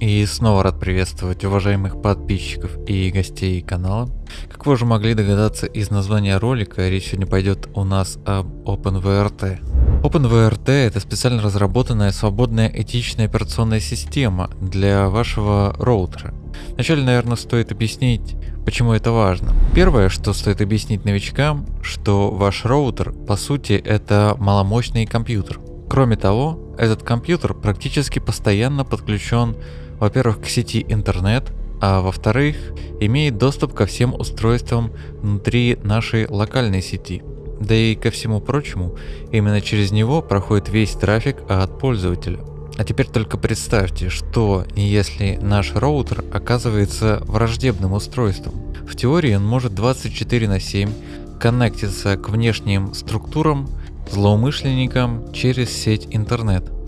И снова рад приветствовать уважаемых подписчиков и гостей канала. Как вы уже могли догадаться из названия ролика, речь сегодня пойдет у нас об OpenVRT. OpenVRT это специально разработанная свободная этичная операционная система для вашего роутера. Вначале, наверное, стоит объяснить, почему это важно. Первое, что стоит объяснить новичкам, что ваш роутер, по сути, это маломощный компьютер. Кроме того, этот компьютер практически постоянно подключен во-первых, к сети интернет, а во-вторых, имеет доступ ко всем устройствам внутри нашей локальной сети. Да и ко всему прочему, именно через него проходит весь трафик от пользователя. А теперь только представьте, что если наш роутер оказывается враждебным устройством. В теории он может 24 на 7 коннектиться к внешним структурам злоумышленникам через сеть интернет –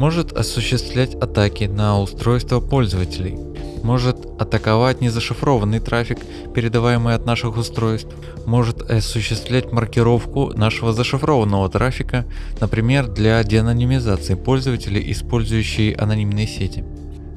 может осуществлять атаки на устройства пользователей, может атаковать незашифрованный трафик, передаваемый от наших устройств, может осуществлять маркировку нашего зашифрованного трафика, например, для деанонимизации пользователей, использующие анонимные сети.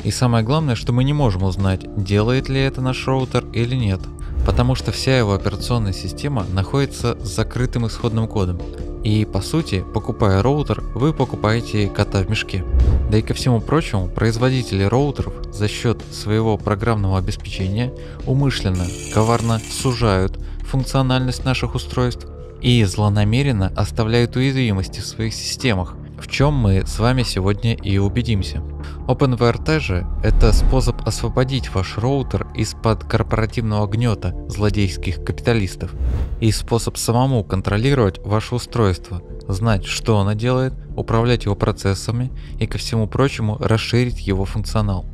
И самое главное, что мы не можем узнать, делает ли это наш роутер или нет, потому что вся его операционная система находится с закрытым исходным кодом, и по сути, покупая роутер, вы покупаете кота в мешке. Да и ко всему прочему, производители роутеров за счет своего программного обеспечения умышленно, коварно сужают функциональность наших устройств и злонамеренно оставляют уязвимости в своих системах, в чем мы с вами сегодня и убедимся. OpenVRT же – это способ освободить ваш роутер из-под корпоративного гнета злодейских капиталистов и способ самому контролировать ваше устройство, знать, что оно делает, управлять его процессами и ко всему прочему расширить его функционал.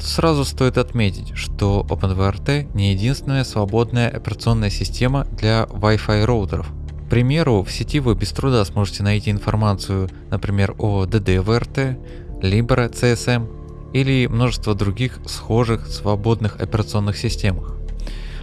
Сразу стоит отметить, что OpenVRT не единственная свободная операционная система для Wi-Fi роутеров – примеру, в сети вы без труда сможете найти информацию, например, о DDVRT, Libre CSM или множество других схожих свободных операционных системах.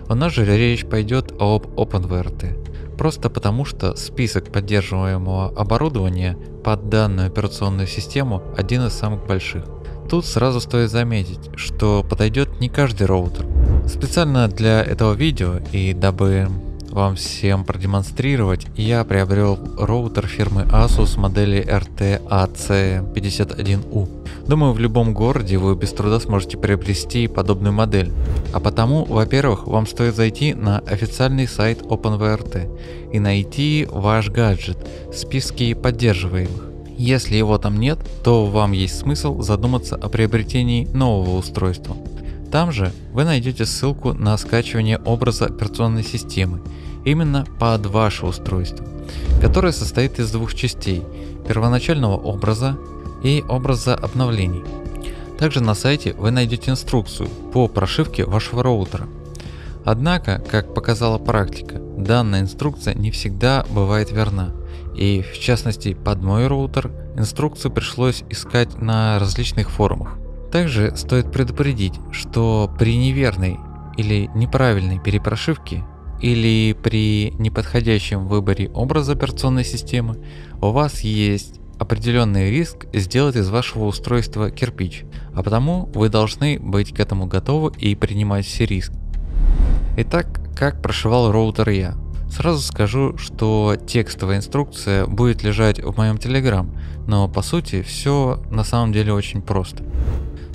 У нас же речь пойдет об OpenVRT, просто потому что список поддерживаемого оборудования под данную операционную систему один из самых больших. Тут сразу стоит заметить, что подойдет не каждый роутер. Специально для этого видео и дабы вам всем продемонстрировать, я приобрел роутер фирмы Asus модели RT-AC51U. Думаю, в любом городе вы без труда сможете приобрести подобную модель. А потому, во-первых, вам стоит зайти на официальный сайт OpenVRT и найти ваш гаджет в списке поддерживаемых. Если его там нет, то вам есть смысл задуматься о приобретении нового устройства. Там же вы найдете ссылку на скачивание образа операционной системы именно под ваше устройство, которое состоит из двух частей – первоначального образа и образа обновлений. Также на сайте вы найдете инструкцию по прошивке вашего роутера. Однако, как показала практика, данная инструкция не всегда бывает верна. И в частности под мой роутер инструкцию пришлось искать на различных форумах. Также стоит предупредить, что при неверной или неправильной перепрошивке или при неподходящем выборе образа операционной системы у вас есть определенный риск сделать из вашего устройства кирпич, а потому вы должны быть к этому готовы и принимать все риски. Итак, как прошивал роутер я? Сразу скажу, что текстовая инструкция будет лежать в моем Telegram, но по сути все на самом деле очень просто.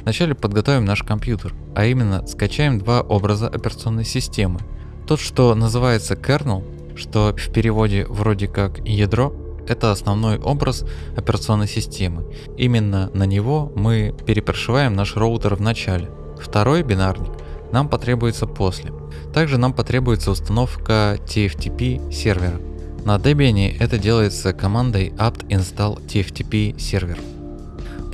Вначале подготовим наш компьютер, а именно скачаем два образа операционной системы – тот, что называется kernel, что в переводе вроде как ядро, это основной образ операционной системы. Именно на него мы перепрошиваем наш роутер в начале. Второй бинарник нам потребуется после. Также нам потребуется установка TFTP сервера. На Debian это делается командой apt install TFTP сервер.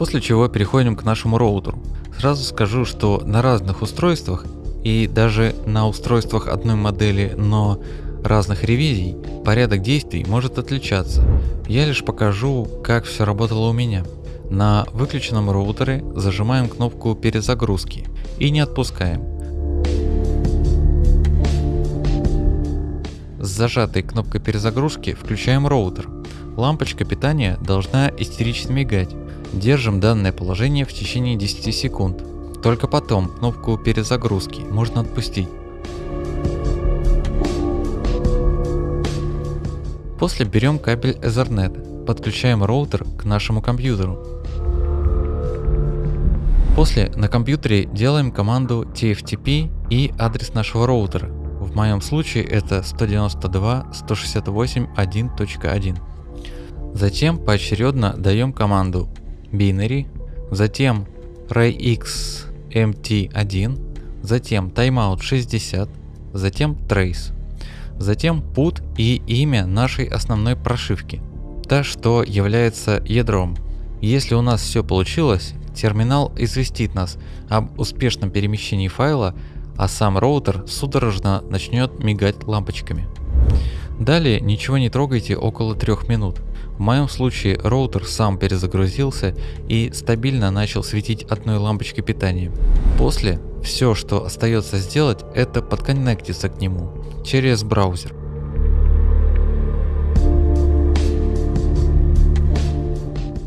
После чего переходим к нашему роутеру. Сразу скажу, что на разных устройствах и даже на устройствах одной модели, но разных ревизий, порядок действий может отличаться. Я лишь покажу, как все работало у меня. На выключенном роутере зажимаем кнопку перезагрузки и не отпускаем. С зажатой кнопкой перезагрузки включаем роутер. Лампочка питания должна истерично мигать. Держим данное положение в течение 10 секунд. Только потом кнопку перезагрузки можно отпустить. После берем кабель Ethernet, подключаем роутер к нашему компьютеру. После на компьютере делаем команду tftp и адрес нашего роутера. В моем случае это 192.168.1.1. Затем поочередно даем команду binary, затем rayxmt1, затем timeout 60, затем trace затем put и имя нашей основной прошивки, та, что является ядром. Если у нас все получилось, терминал известит нас об успешном перемещении файла, а сам роутер судорожно начнет мигать лампочками. Далее ничего не трогайте около 3 минут. В моем случае роутер сам перезагрузился и стабильно начал светить одной лампочкой питания. После все, что остается сделать, это подконнектиться к нему через браузер.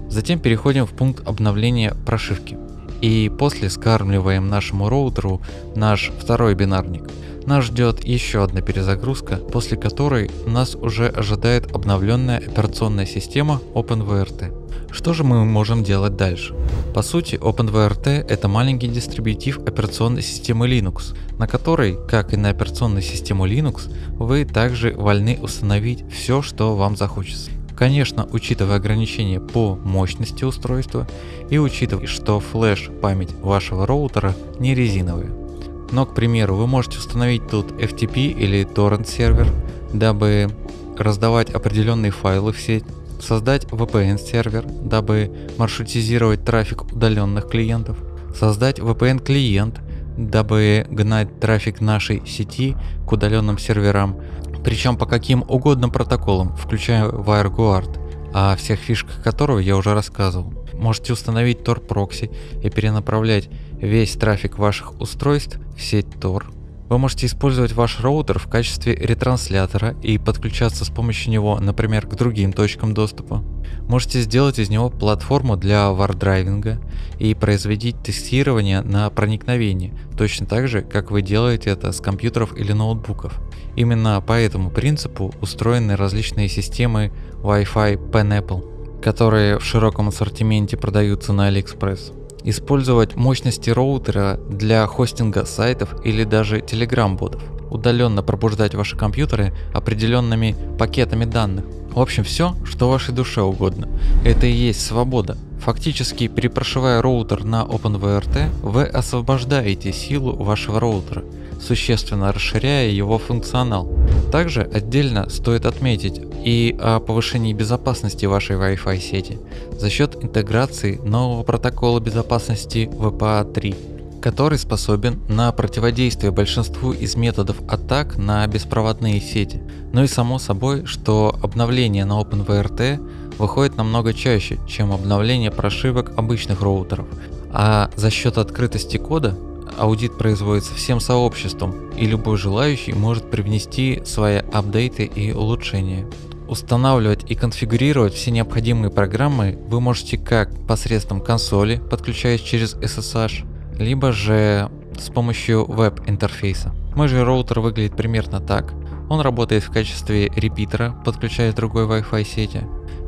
Затем переходим в пункт обновления прошивки. И после скармливаем нашему роутеру наш второй бинарник. Нас ждет еще одна перезагрузка, после которой нас уже ожидает обновленная операционная система OpenVRT. Что же мы можем делать дальше? По сути, OpenVRT это маленький дистрибутив операционной системы Linux, на которой, как и на операционной систему Linux, вы также вольны установить все, что вам захочется. Конечно, учитывая ограничения по мощности устройства и учитывая, что флеш память вашего роутера не резиновая. Но, к примеру, вы можете установить тут FTP или торрент сервер, дабы раздавать определенные файлы в сеть, создать VPN сервер, дабы маршрутизировать трафик удаленных клиентов, создать VPN клиент, дабы гнать трафик нашей сети к удаленным серверам, причем по каким угодно протоколам, включая WireGuard, о всех фишках которого я уже рассказывал. Можете установить Tor прокси и перенаправлять весь трафик ваших устройств в сеть Tor. Вы можете использовать ваш роутер в качестве ретранслятора и подключаться с помощью него, например, к другим точкам доступа. Можете сделать из него платформу для вардрайвинга и производить тестирование на проникновение, точно так же, как вы делаете это с компьютеров или ноутбуков. Именно по этому принципу устроены различные системы Wi-Fi Pineapple, которые в широком ассортименте продаются на AliExpress использовать мощности роутера для хостинга сайтов или даже Telegram-ботов, удаленно пробуждать ваши компьютеры определенными пакетами данных. В общем, все, что вашей душе угодно. Это и есть свобода. Фактически, перепрошивая роутер на OpenVRT, вы освобождаете силу вашего роутера, существенно расширяя его функционал. Также отдельно стоит отметить и о повышении безопасности вашей Wi-Fi сети за счет интеграции нового протокола безопасности WPA3, который способен на противодействие большинству из методов атак на беспроводные сети. Ну и само собой, что обновление на OpenVRT выходит намного чаще, чем обновление прошивок обычных роутеров, а за счет открытости кода аудит производится всем сообществом, и любой желающий может привнести свои апдейты и улучшения. Устанавливать и конфигурировать все необходимые программы вы можете как посредством консоли, подключаясь через SSH, либо же с помощью веб-интерфейса. Мой же роутер выглядит примерно так. Он работает в качестве репитера, подключаясь к другой Wi-Fi сети.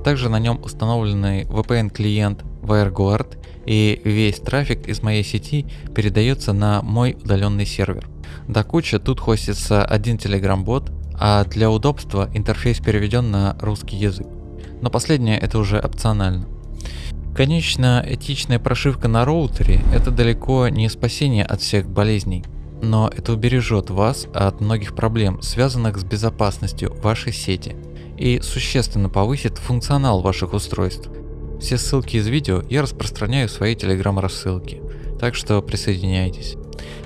Также на нем установленный VPN клиент WireGuard и весь трафик из моей сети передается на мой удаленный сервер. До кучи тут хостится один Telegram бот, а для удобства интерфейс переведен на русский язык. Но последнее это уже опционально. Конечно, этичная прошивка на роутере это далеко не спасение от всех болезней, но это убережет вас от многих проблем, связанных с безопасностью вашей сети и существенно повысит функционал ваших устройств. Все ссылки из видео я распространяю в своей телеграм рассылке, так что присоединяйтесь.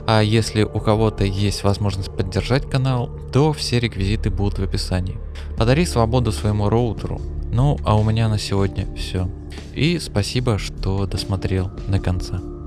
А если у кого-то есть возможность поддержать канал, то все реквизиты будут в описании. Подари свободу своему роутеру. Ну а у меня на сегодня все. И спасибо, что досмотрел до конца.